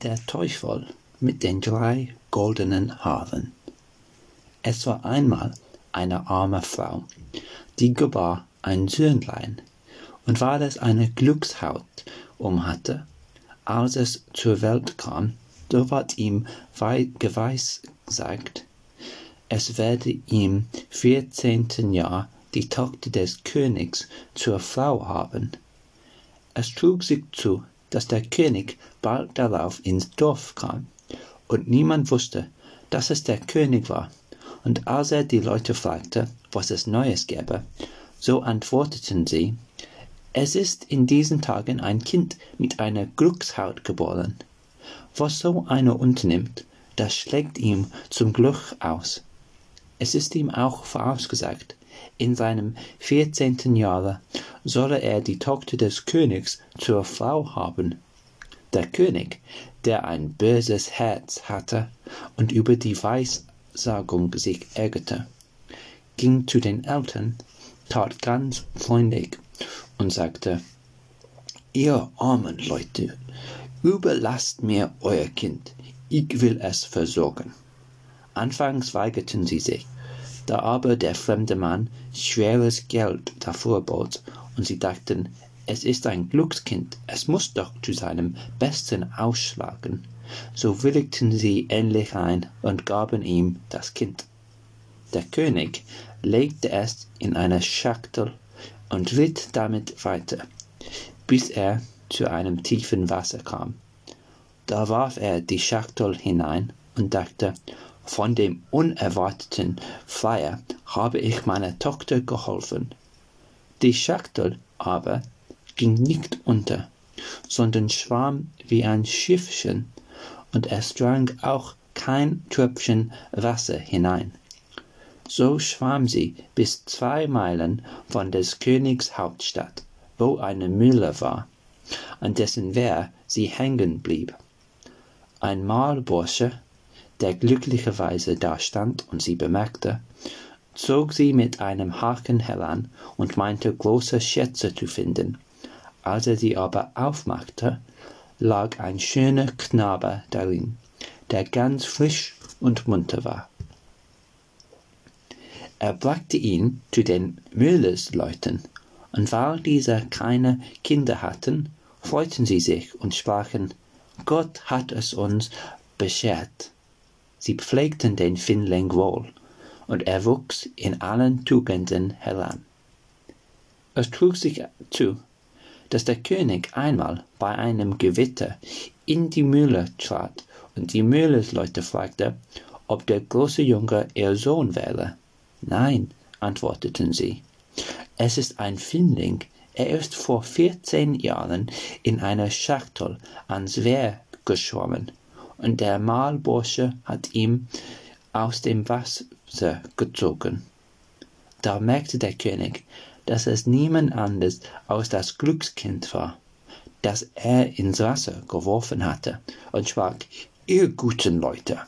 Der Teufel mit den drei goldenen Haaren. Es war einmal eine arme Frau, die gebar ein Söhnlein, und weil es eine Glückshaut um hatte, als es zur Welt kam, so ward ihm geweissagt, es werde im vierzehnten Jahr die Tochter des Königs zur Frau haben. Es trug sich zu, dass der König bald darauf ins Dorf kam, und niemand wusste, dass es der König war. Und als er die Leute fragte, was es Neues gäbe, so antworteten sie, es ist in diesen Tagen ein Kind mit einer Glückshaut geboren. Was so einer unternimmt, das schlägt ihm zum Glück aus. Es ist ihm auch vorausgesagt, in seinem vierzehnten Jahre solle er die Tochter des Königs zur Frau haben. Der König, der ein böses Herz hatte und über die Weissagung sich ärgerte, ging zu den Eltern, tat ganz freundlich und sagte, Ihr armen Leute, überlasst mir euer Kind, ich will es versorgen. Anfangs weigerten sie sich, da aber der fremde Mann schweres Geld dafür bot, und sie dachten, es ist ein Glückskind, es muss doch zu seinem Besten ausschlagen, so willigten sie endlich ein und gaben ihm das Kind. Der König legte es in eine Schachtel und ritt damit weiter, bis er zu einem tiefen Wasser kam. Da warf er die Schachtel hinein und dachte, von dem unerwarteten Feier habe ich meiner Tochter geholfen. Die Schachtel aber ging nicht unter, sondern schwamm wie ein Schiffchen, und es drang auch kein Tröpfchen Wasser hinein. So schwamm sie bis zwei Meilen von des Königs Hauptstadt, wo eine Mühle war, an dessen Wehr sie hängen blieb. Ein Mahlbursche der glücklicherweise dastand und sie bemerkte, zog sie mit einem Haken heran und meinte große Schätze zu finden. Als er sie aber aufmachte, lag ein schöner Knabe darin, der ganz frisch und munter war. Er brachte ihn zu den Müllersleuten, und weil diese keine Kinder hatten, freuten sie sich und sprachen, Gott hat es uns beschert. Sie pflegten den Findling wohl, und er wuchs in allen Tugenden heran. Es trug sich zu, dass der König einmal bei einem Gewitter in die Mühle trat und die Mühlesleute fragte, ob der große Junge ihr Sohn wäre. Nein, antworteten sie. Es ist ein Findling. Er ist vor vierzehn Jahren in einer Schachtel ans Wehr geschwommen und der Mahlbursche hat ihm aus dem Wasser gezogen. Da merkte der König, dass es niemand anders als das Glückskind war, das er ins Wasser geworfen hatte, und sprach, ihr guten Leute,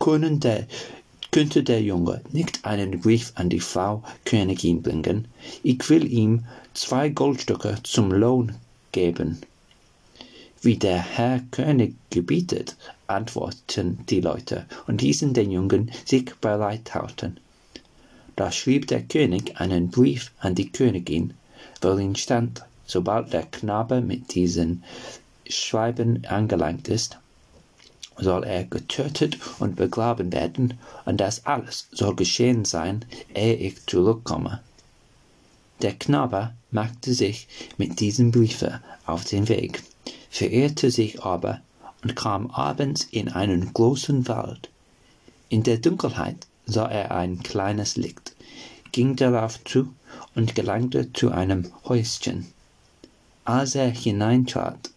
der, könnte der Junge nicht einen Brief an die Frau Königin bringen? Ich will ihm zwei Goldstücke zum Lohn geben. Wie der Herr König gebietet, antworteten die Leute und ließen den Jungen sich bereithalten. Da schrieb der König einen Brief an die Königin, worin stand, sobald der Knabe mit diesen Schreiben angelangt ist, soll er getötet und begraben werden, und das alles soll geschehen sein, ehe ich zurückkomme. Der Knabe machte sich mit diesem Briefe auf den Weg verirrte sich aber und kam abends in einen großen Wald. In der Dunkelheit sah er ein kleines Licht, ging darauf zu und gelangte zu einem Häuschen. Als er hineintrat,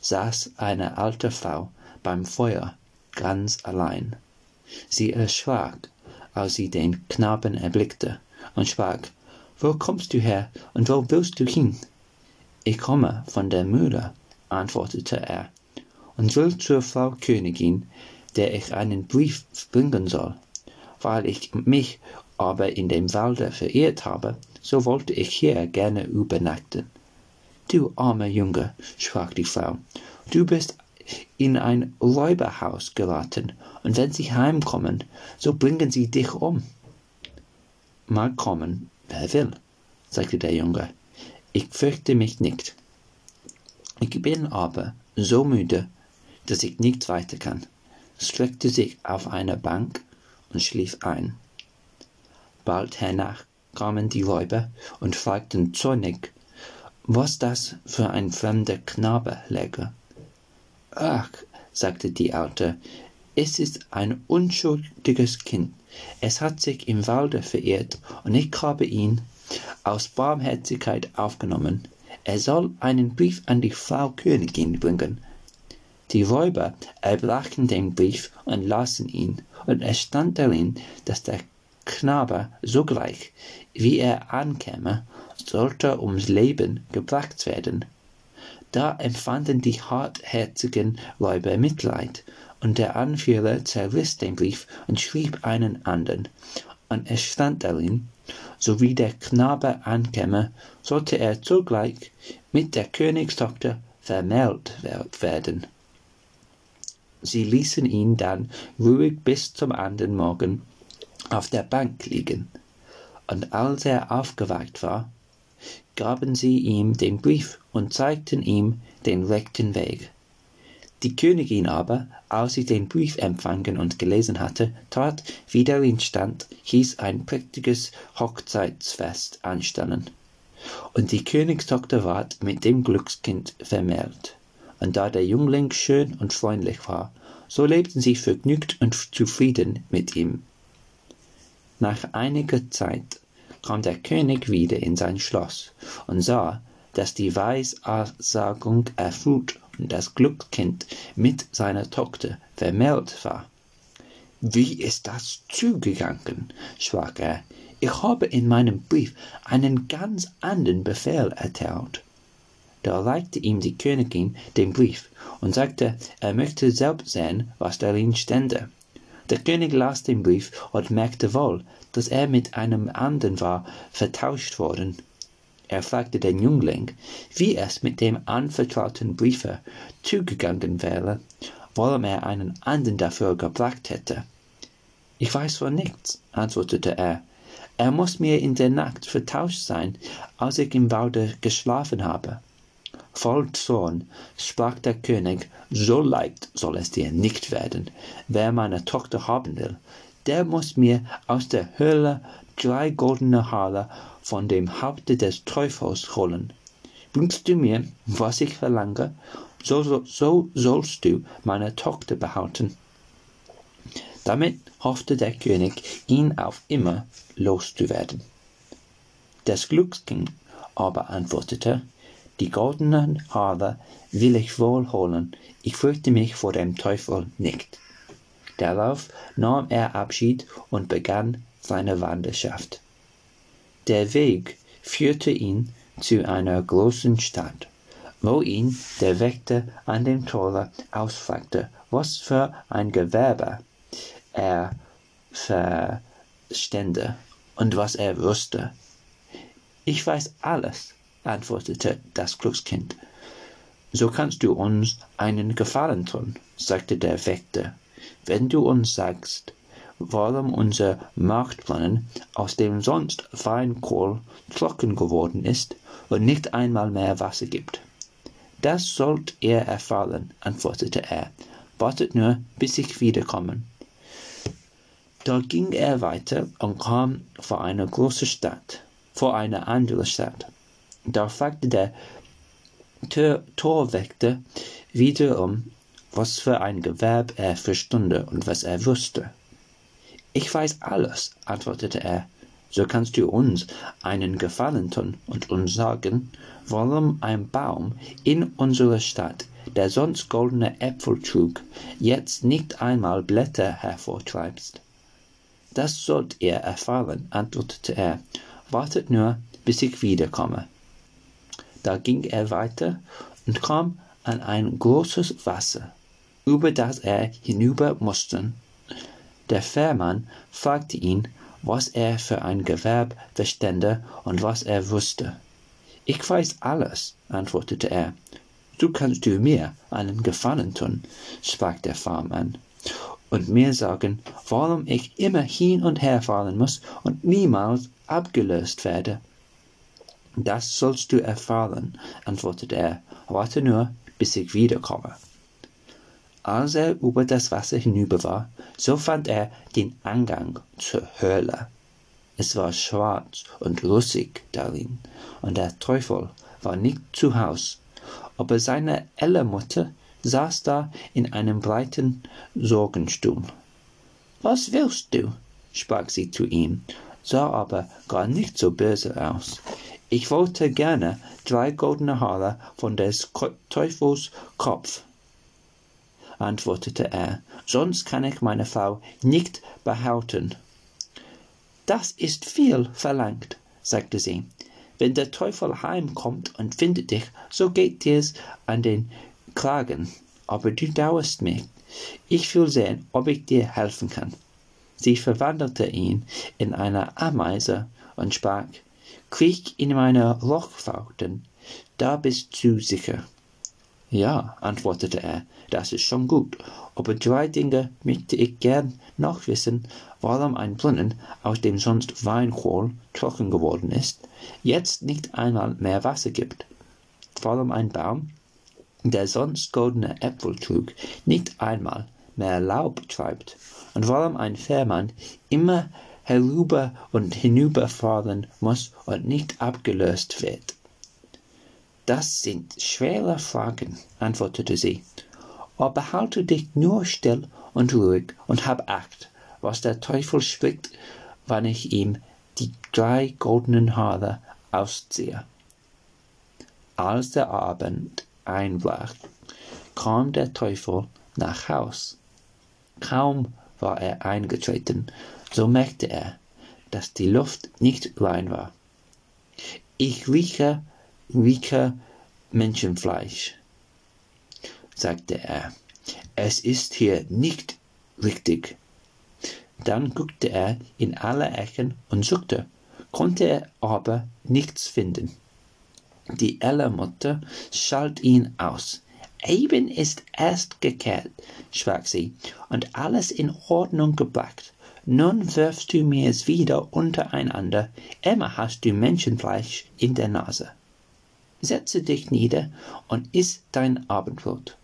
saß eine alte Frau beim Feuer ganz allein. Sie erschrak, als sie den Knaben erblickte, und sprach, Wo kommst du her und wo willst du hin? Ich komme von der Mühle, antwortete er, und will zur Frau Königin, der ich einen Brief bringen soll. Weil ich mich aber in dem Walde verirrt habe, so wollte ich hier gerne übernachten. Du armer Junge, sprach die Frau, du bist in ein Räuberhaus geraten, und wenn sie heimkommen, so bringen sie dich um. Mag kommen, wer will, sagte der Junge. Ich fürchte mich nicht. Ich bin aber so müde, dass ich nicht weiter kann, streckte sich auf eine Bank und schlief ein. Bald hernach kamen die Räuber und fragten zornig, was das für ein fremder Knabe läge. Ach, sagte die Alte, es ist ein unschuldiges Kind. Es hat sich im Walde verirrt, und ich habe ihn aus Barmherzigkeit aufgenommen er soll einen Brief an die Frau Königin bringen. Die Räuber erbrachen den Brief und lasen ihn, und es stand darin, dass der Knabe sogleich, wie er ankäme, sollte ums Leben gebracht werden. Da empfanden die hartherzigen Räuber Mitleid, und der Anführer zerriss den Brief und schrieb einen anderen, und es stand darin, so wie der Knabe ankäme, sollte er zugleich mit der Königstochter vermählt werden. Sie ließen ihn dann ruhig bis zum anderen Morgen auf der Bank liegen, und als er aufgewacht war, gaben sie ihm den Brief und zeigten ihm den rechten Weg. Die Königin aber, als sie den Brief empfangen und gelesen hatte, tat, wie darin stand, hieß ein prächtiges Hochzeitsfest anstellen. Und die Königstochter ward mit dem Glückskind vermählt. Und da der Jüngling schön und freundlich war, so lebten sie vergnügt und zufrieden mit ihm. Nach einiger Zeit kam der König wieder in sein Schloss und sah, dass die Weissagung erfüllt das Glückskind mit seiner Tochter vermählt war. Wie ist das zugegangen? sprach er. Ich habe in meinem Brief einen ganz anderen Befehl erteilt. Da reichte ihm die Königin den Brief und sagte, er möchte selbst sehen, was darin stände. Der König las den Brief und merkte wohl, dass er mit einem anderen war vertauscht worden er fragte den Jüngling, wie es mit dem anvertrauten Briefe zugegangen wäre, warum er einen anderen dafür gebracht hätte. Ich weiß von nichts, antwortete er. Er muss mir in der Nacht vertauscht sein, als ich im Walde geschlafen habe. Voll Zorn sprach der König, so leicht soll es dir nicht werden. Wer meine Tochter haben will, der muss mir aus der Höhle drei goldene Haare von dem Haupte des Teufels holen. Bringst du mir, was ich verlange, so, so, so sollst du meine Tochter behalten. Damit hoffte der König, ihn auf immer loszuwerden. Das Glückskind aber antwortete, die goldenen Haare will ich wohl holen, ich fürchte mich vor dem Teufel nicht. Darauf nahm er Abschied und begann seine Wanderschaft. Der Weg führte ihn zu einer großen Stadt, wo ihn der Wächter an dem Tore ausfragte, was für ein Gewerbe er verstände und was er wusste. Ich weiß alles, antwortete das Glückskind. So kannst du uns einen Gefallen tun, sagte der Wächter, wenn du uns sagst, warum unser Marktbrunnen, aus dem sonst Feinkohl trocken geworden ist und nicht einmal mehr Wasser gibt. Das sollt ihr erfahren, antwortete er. Wartet nur, bis ich wiederkomme. Da ging er weiter und kam vor eine große Stadt, vor eine andere Stadt. Da fragte der Torwächter wiederum, was für ein Gewerb er verstünde und was er wusste. Ich weiß alles, antwortete er. So kannst du uns einen Gefallen tun und uns sagen, warum ein Baum in unserer Stadt, der sonst goldene Äpfel trug, jetzt nicht einmal Blätter hervortreibst. Das sollt ihr erfahren, antwortete er. Wartet nur, bis ich wiederkomme. Da ging er weiter und kam an ein großes Wasser, über das er hinüber musste der Fährmann fragte ihn, was er für ein Gewerb verstände und was er wusste. Ich weiß alles, antwortete er. so kannst du mir einen Gefallen tun, sprach der Farmmann, und mir sagen, warum ich immer hin und her fahren muss und niemals abgelöst werde. Das sollst du erfahren, antwortete er. Warte nur, bis ich wiederkomme. Als er über das Wasser hinüber war, so fand er den Eingang zur Höhle. Es war schwarz und russig darin, und der Teufel war nicht zu Haus, aber seine Ellermutter saß da in einem breiten Sorgenstuhl. Was willst du? sprach sie zu ihm, sah aber gar nicht so böse aus. Ich wollte gerne drei goldene Haare von des Teufels Kopf, antwortete er, sonst kann ich meine Frau nicht behalten. Das ist viel verlangt, sagte sie. Wenn der Teufel heimkommt und findet dich, so geht dir's an den Kragen. Aber du dauerst mich. Ich will sehen, ob ich dir helfen kann. Sie verwandelte ihn in eine Ameise und sprach, Kriech in meine Lochfauten, da bist du sicher. Ja, antwortete er, das ist schon gut, aber drei Dinge möchte ich gern noch wissen, warum ein Brunnen, aus dem sonst Weinkohl trocken geworden ist, jetzt nicht einmal mehr Wasser gibt, warum ein Baum, der sonst goldene Äpfel trug, nicht einmal mehr Laub treibt, und warum ein Fährmann immer herüber und hinüberfahren muss und nicht abgelöst wird. Das sind schwere Fragen, antwortete sie. Aber halte dich nur still und ruhig und hab Acht, was der Teufel spricht, wann ich ihm die drei goldenen Haare ausziehe. Als der Abend einbrach, kam der Teufel nach Haus. Kaum war er eingetreten, so merkte er, dass die Luft nicht rein war. Ich rieche, rieche Menschenfleisch, sagte er. Es ist hier nicht richtig. Dann guckte er in alle Ecken und suchte, konnte aber nichts finden. Die Ellermutter schalt ihn aus. Eben ist erst gekehrt, sprach sie, und alles in Ordnung gebracht. Nun wirfst du mir's wieder untereinander, immer hast du Menschenfleisch in der Nase. Setze dich nieder und iss dein Abendbrot.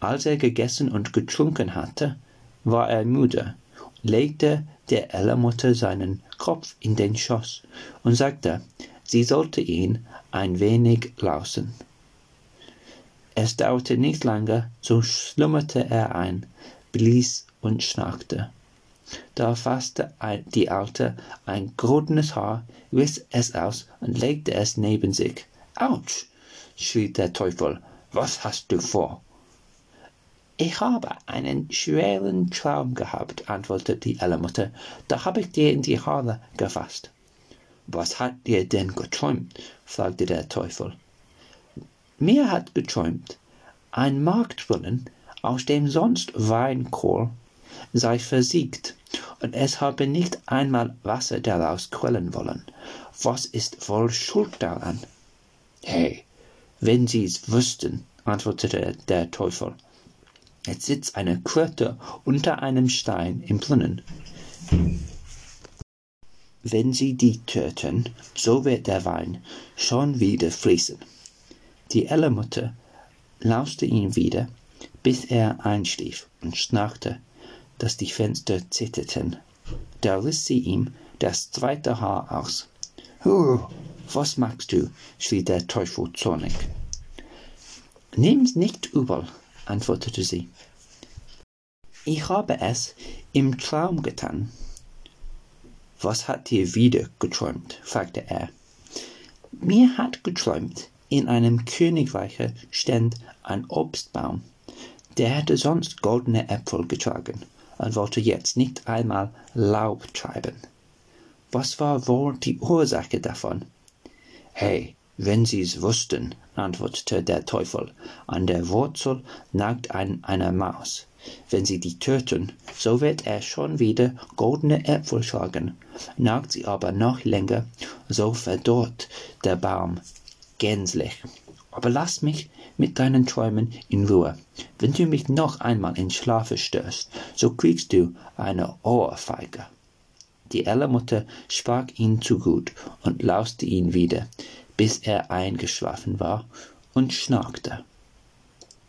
Als er gegessen und getrunken hatte, war er müde, legte der Ellermutter seinen Kopf in den Schoß und sagte, sie sollte ihn ein wenig lausen. Es dauerte nicht lange, so schlummerte er ein, blies und schnarchte. Da fasste die Alte ein goldenes Haar, riss es aus und legte es neben sich. Autsch! schrie der Teufel. Was hast du vor? Ich habe einen schweren Traum gehabt, antwortete die Ellermutter. Da habe ich dir in die Haare gefasst. Was hat dir denn geträumt? fragte der Teufel. Mir hat geträumt, ein Marktbrunnen, aus dem sonst Weinkohl sei versiegt, und es habe nicht einmal Wasser daraus quellen wollen. Was ist wohl schuld daran? Hey, wenn Sie's wüssten, antwortete der Teufel. Es sitzt eine Kröte unter einem Stein im Brunnen. Wenn Sie die töten, so wird der Wein schon wieder fließen. Die Ellermutter lauste ihn wieder, bis er einschlief und schnarchte, dass die Fenster zitterten. Da riss sie ihm das zweite Haar aus. Huh, was machst du? schrie der Teufel zornig. Nimm's nicht übel, antwortete sie. Ich habe es im Traum getan. Was hat dir wieder geträumt? fragte er. Mir hat geträumt, in einem Königreiche stand ein Obstbaum. Der hätte sonst goldene Äpfel getragen und wollte jetzt nicht einmal Laub treiben. Was war wohl die Ursache davon? Hey, wenn Sie's wussten, antwortete der Teufel, an der Wurzel nagt ein, eine Maus. Wenn Sie die töten, so wird er schon wieder goldene Äpfel schlagen. Nagt sie aber noch länger, so verdorrt der Baum gänzlich. Aber lass mich mit deinen Träumen in Ruhe. Wenn du mich noch einmal in Schlafe störst, so kriegst du eine Ohrfeige. Die Ellermutter sprach ihn zu gut und lauste ihn wieder, bis er eingeschlafen war und schnarchte.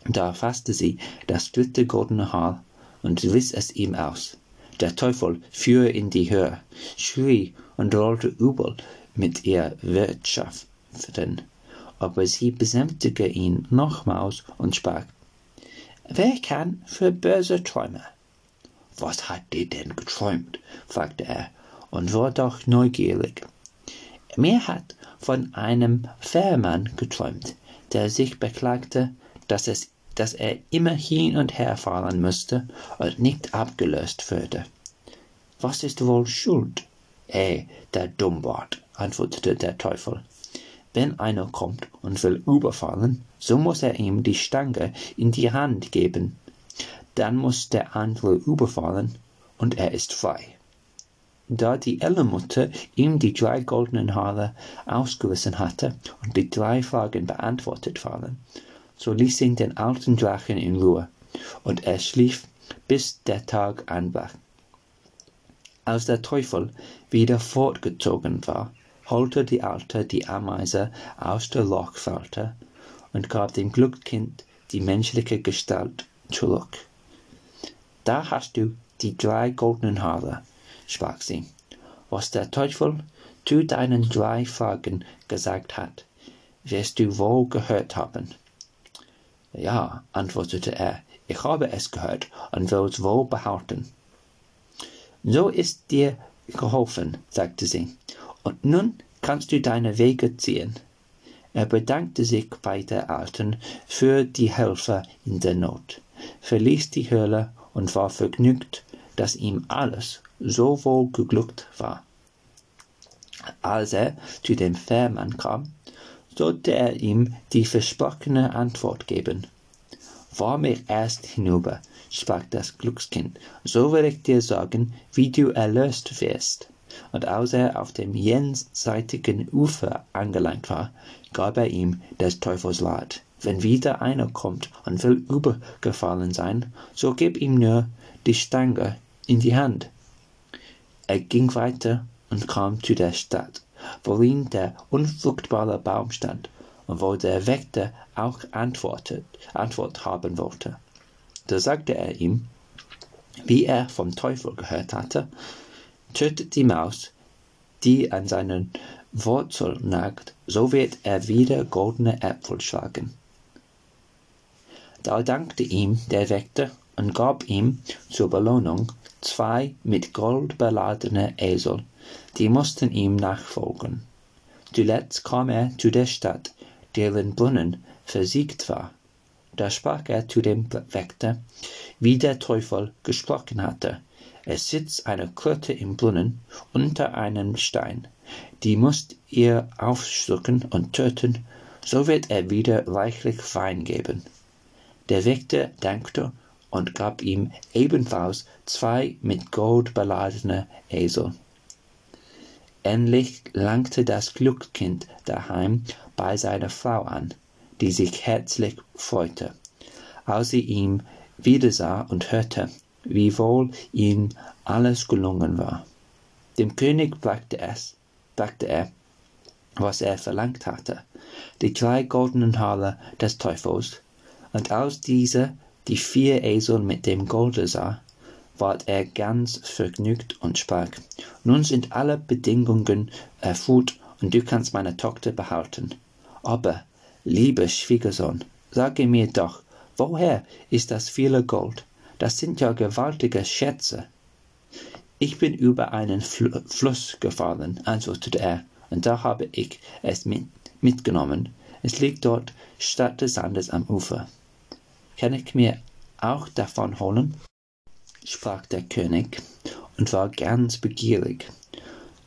Da fasste sie das dritte goldene Haar und riss es ihm aus. Der Teufel fuhr in die Höhe, schrie und rollte übel mit ihr Wirtschaften, aber sie besänftigte ihn nochmals und sprach, Wer kann für böse Träume? Was hat die denn geträumt? fragte er und war doch neugierig. Mir hat von einem Fährmann geträumt, der sich beklagte, dass, es, dass er immer hin und her fahren müsste und nicht abgelöst würde. Was ist wohl schuld? Eh, der Dummbart, antwortete der Teufel. Wenn einer kommt und will überfallen, so muss er ihm die Stange in die Hand geben. Dann muss der andere überfallen und er ist frei. Da die Ellenmutter ihm die drei goldenen Haare ausgerissen hatte und die drei Fragen beantwortet waren, so ließ ihn den alten Drachen in Ruhe, und er schlief, bis der Tag anbrach. Als der Teufel wieder fortgezogen war, holte die Alte die Ameise aus der Lochfalte und gab dem Glückskind die menschliche Gestalt zurück. Da hast du die drei goldenen Haare, sprach sie. Was der Teufel zu deinen drei Fragen gesagt hat, wirst du wohl gehört haben. Ja, antwortete er, ich habe es gehört und will es wohl behalten. So ist dir geholfen, sagte sie, und nun kannst du deine Wege ziehen. Er bedankte sich bei der Alten für die Hilfe in der Not, verließ die Höhle und war vergnügt, dass ihm alles so wohl geglückt war. Als er zu dem Fährmann kam, sollte er ihm die versprochene Antwort geben. Fahr mich erst hinüber, sprach das Glückskind, so will ich dir sagen, wie du erlöst wirst. Und als er auf dem jenseitigen Ufer angelangt war, gab er ihm des Teufels Rat. Wenn wieder einer kommt und will übergefallen sein, so gib ihm nur die Stange in die Hand. Er ging weiter und kam zu der Stadt, worin der unfruchtbare Baum stand und wo der Wächter auch antwortet, Antwort haben wollte. Da sagte er ihm, wie er vom Teufel gehört hatte, tötet die Maus, die an seinen Wurzel nagt, so wird er wieder goldene Äpfel schlagen. Da dankte ihm der Wächter und gab ihm zur Belohnung zwei mit Gold beladene Esel, die mussten ihm nachfolgen. Zuletzt kam er zu der Stadt, deren Brunnen versiegt war. Da sprach er zu dem Wächter, wie der Teufel gesprochen hatte. Es sitzt eine Kröte im Brunnen unter einem Stein. Die musst ihr aufschlucken und töten, so wird er wieder reichlich Wein geben. Der Wächter dankte und gab ihm ebenfalls zwei mit Gold beladene Esel. Endlich langte das Glückskind daheim bei seiner Frau an, die sich herzlich freute, als sie ihn wiedersah und hörte, wie wohl ihm alles gelungen war. Dem König brachte es, brachte er, was er verlangt hatte, die drei goldenen Haare des Teufels, und als dieser die vier Esel mit dem Golde sah, ward er ganz vergnügt und sprach, nun sind alle Bedingungen erfüllt und du kannst meine Tochter behalten. Aber, lieber Schwiegersohn, sage mir doch, woher ist das viele Gold? Das sind ja gewaltige Schätze. Ich bin über einen Fl Fluss gefahren, antwortete er, und da habe ich es mit, mitgenommen. Es liegt dort statt des Sandes am Ufer. Kann ich mir auch davon holen? sprach der König und war ganz begierig.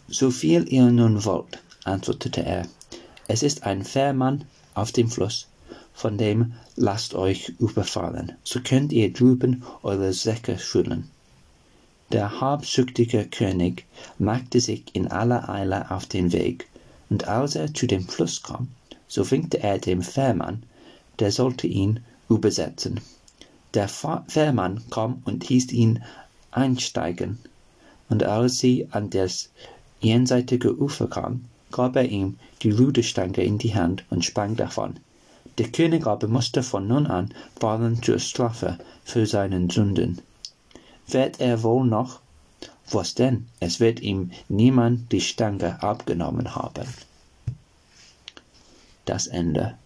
So viel ihr nun wollt, antwortete er. Es ist ein Fährmann auf dem Fluss, von dem lasst euch überfallen, so könnt ihr drüben eure Säcke füllen. Der habsüchtige König machte sich in aller Eile auf den Weg, und als er zu dem Fluss kam, so winkte er dem Fährmann, der sollte ihn übersetzen. Der Fährmann kam und hieß ihn einsteigen, und als sie an das jenseitige Ufer kam, gab er ihm die Ruderstange in die Hand und sprang davon. Der König aber musste von nun an fallen zur Strafe für seinen Sünden. Wird er wohl noch? Was denn? Es wird ihm niemand die Stange abgenommen haben. Das Ende.